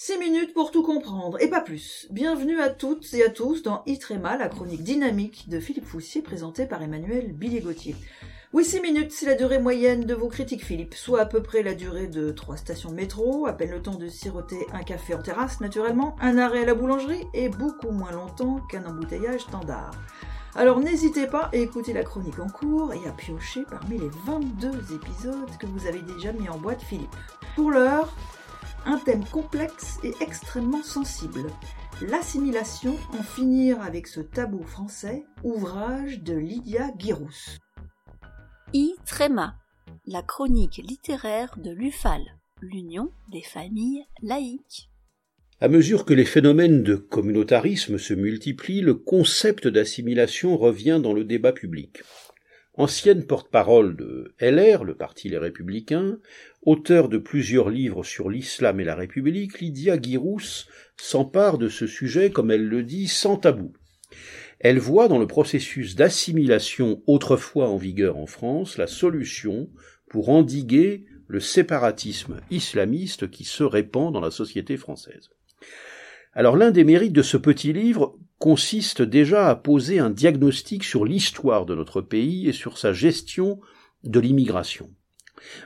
Six minutes pour tout comprendre, et pas plus. Bienvenue à toutes et à tous dans Itrema, la chronique dynamique de Philippe Foussier présentée par Emmanuel Billier-Gauthier. Oui, six minutes, c'est la durée moyenne de vos critiques, Philippe, soit à peu près la durée de trois stations de métro, à peine le temps de siroter un café en terrasse, naturellement, un arrêt à la boulangerie, et beaucoup moins longtemps qu'un embouteillage standard. Alors n'hésitez pas à écouter la chronique en cours et à piocher parmi les 22 épisodes que vous avez déjà mis en boîte, Philippe. Pour l'heure, un thème complexe et extrêmement sensible. L'assimilation, en finir avec ce tabou français, ouvrage de Lydia Guirous. I. Tréma, la chronique littéraire de l'UFAL, l'Union des familles laïques. À mesure que les phénomènes de communautarisme se multiplient, le concept d'assimilation revient dans le débat public. Ancienne porte-parole de LR, le Parti Les Républicains, auteur de plusieurs livres sur l'islam et la République, Lydia Guirous s'empare de ce sujet, comme elle le dit, sans tabou. Elle voit dans le processus d'assimilation autrefois en vigueur en France la solution pour endiguer le séparatisme islamiste qui se répand dans la société française. Alors l'un des mérites de ce petit livre consiste déjà à poser un diagnostic sur l'histoire de notre pays et sur sa gestion de l'immigration.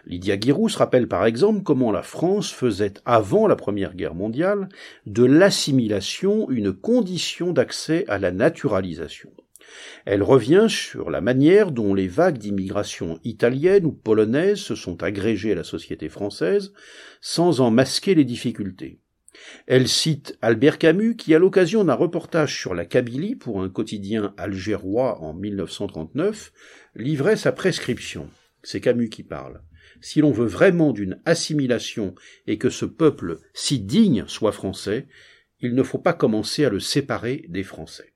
Lydia Guirous rappelle par exemple comment la France faisait avant la Première Guerre mondiale de l'assimilation une condition d'accès à la naturalisation. Elle revient sur la manière dont les vagues d'immigration italienne ou polonaise se sont agrégées à la société française sans en masquer les difficultés. Elle cite Albert Camus qui, à l'occasion d'un reportage sur la Kabylie pour un quotidien algérois en 1939, livrait sa prescription. C'est Camus qui parle. Si l'on veut vraiment d'une assimilation et que ce peuple si digne soit français, il ne faut pas commencer à le séparer des Français.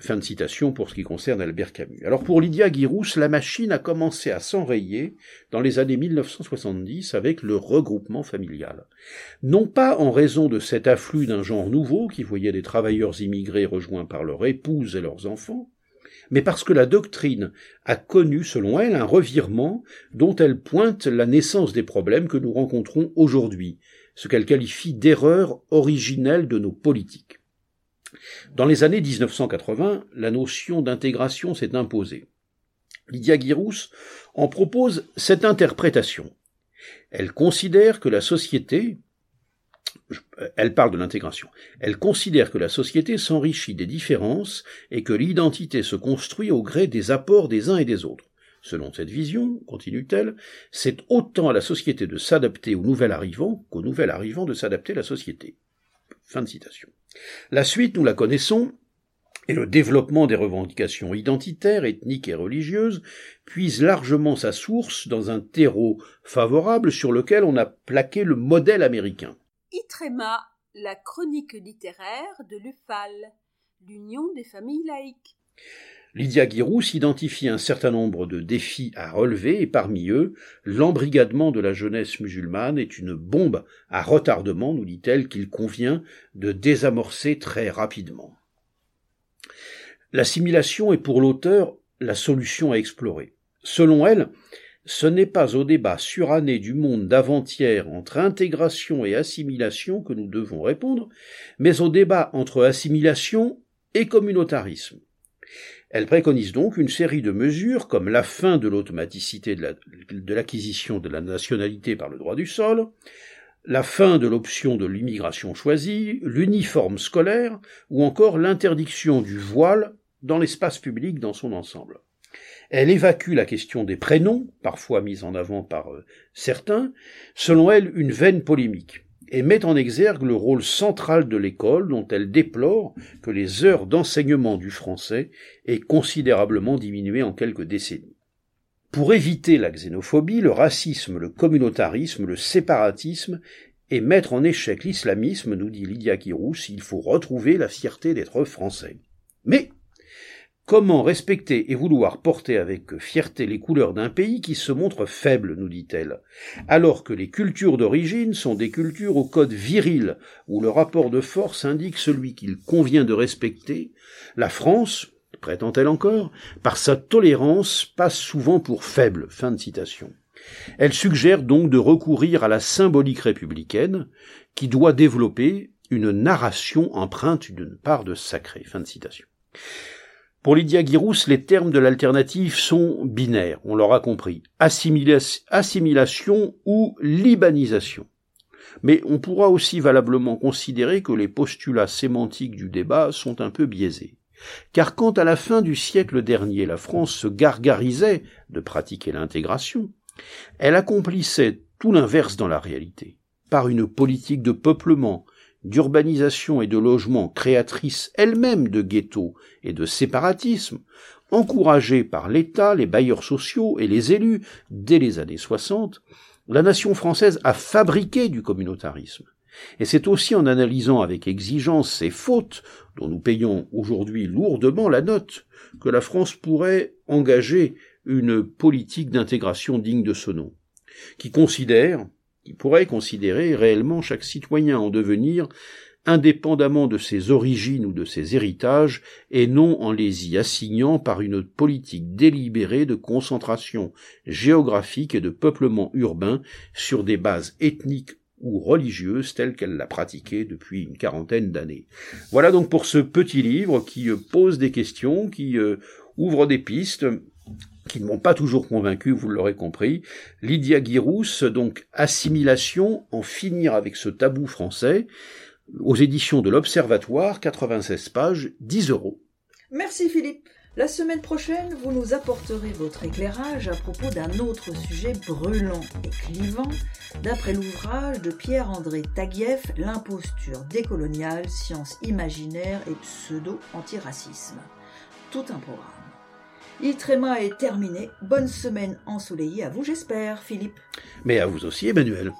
Fin de citation pour ce qui concerne Albert Camus. Alors pour Lydia Guirous, la machine a commencé à s'enrayer dans les années 1970 avec le regroupement familial. Non pas en raison de cet afflux d'un genre nouveau qui voyait des travailleurs immigrés rejoints par leurs épouses et leurs enfants, mais parce que la doctrine a connu, selon elle, un revirement dont elle pointe la naissance des problèmes que nous rencontrons aujourd'hui, ce qu'elle qualifie d'erreur originelle de nos politiques. Dans les années 1980, la notion d'intégration s'est imposée. Lydia Guirous en propose cette interprétation. Elle considère que la société, elle parle de l'intégration, elle considère que la société s'enrichit des différences et que l'identité se construit au gré des apports des uns et des autres. Selon cette vision, continue-t-elle, c'est autant à la société de s'adapter au nouvel arrivant qu'au nouvel arrivant de s'adapter à la société. La suite, nous la connaissons, et le développement des revendications identitaires, ethniques et religieuses puise largement sa source dans un terreau favorable sur lequel on a plaqué le modèle américain. Itrema, la chronique littéraire de l'UFAL, l'Union des familles laïques. Lydia Guirous identifie un certain nombre de défis à relever et parmi eux, l'embrigadement de la jeunesse musulmane est une bombe à retardement, nous dit-elle, qu'il convient de désamorcer très rapidement. L'assimilation est pour l'auteur la solution à explorer. Selon elle, ce n'est pas au débat suranné du monde d'avant-hier entre intégration et assimilation que nous devons répondre, mais au débat entre assimilation et communautarisme. Elle préconise donc une série de mesures comme la fin de l'automaticité de l'acquisition de la nationalité par le droit du sol, la fin de l'option de l'immigration choisie, l'uniforme scolaire ou encore l'interdiction du voile dans l'espace public dans son ensemble. Elle évacue la question des prénoms, parfois mise en avant par euh, certains, selon elle une vaine polémique et met en exergue le rôle central de l'école dont elle déplore que les heures d'enseignement du français aient considérablement diminué en quelques décennies. Pour éviter la xénophobie, le racisme, le communautarisme, le séparatisme et mettre en échec l'islamisme, nous dit Lydia Kirous, il faut retrouver la fierté d'être français. Mais Comment respecter et vouloir porter avec fierté les couleurs d'un pays qui se montre faible, nous dit-elle, alors que les cultures d'origine sont des cultures au code viril, où le rapport de force indique celui qu'il convient de respecter, la France, prétend-elle encore, par sa tolérance, passe souvent pour faible. Fin de citation. Elle suggère donc de recourir à la symbolique républicaine qui doit développer une narration empreinte d'une part de sacré. Fin de citation. Pour Lydia Girousse, les termes de l'alternative sont binaires, on l'aura compris. assimilation ou libanisation. Mais on pourra aussi valablement considérer que les postulats sémantiques du débat sont un peu biaisés. Car quand à la fin du siècle dernier la France se gargarisait de pratiquer l'intégration, elle accomplissait tout l'inverse dans la réalité, par une politique de peuplement, d'urbanisation et de logement créatrice elle-même de ghettos et de séparatisme, encouragée par l'État, les bailleurs sociaux et les élus dès les années 60, la nation française a fabriqué du communautarisme. Et c'est aussi en analysant avec exigence ces fautes, dont nous payons aujourd'hui lourdement la note, que la France pourrait engager une politique d'intégration digne de ce nom, qui considère, pourrait considérer réellement chaque citoyen en devenir indépendamment de ses origines ou de ses héritages, et non en les y assignant par une politique délibérée de concentration géographique et de peuplement urbain sur des bases ethniques ou religieuse telle qu'elle l'a pratiquée depuis une quarantaine d'années. Voilà donc pour ce petit livre qui euh, pose des questions, qui euh, ouvre des pistes qui ne m'ont pas toujours convaincu, vous l'aurez compris. Lydia Girousse, donc Assimilation, en finir avec ce tabou français, aux éditions de l'Observatoire, 96 pages, 10 euros. Merci Philippe. La semaine prochaine, vous nous apporterez votre éclairage à propos d'un autre sujet brûlant et clivant, d'après l'ouvrage de Pierre-André Taguieff, L'imposture décoloniale, science imaginaire et pseudo-antiracisme. Tout un programme. Iltréma est terminé. Bonne semaine ensoleillée à vous, j'espère, Philippe. Mais à vous aussi, Emmanuel.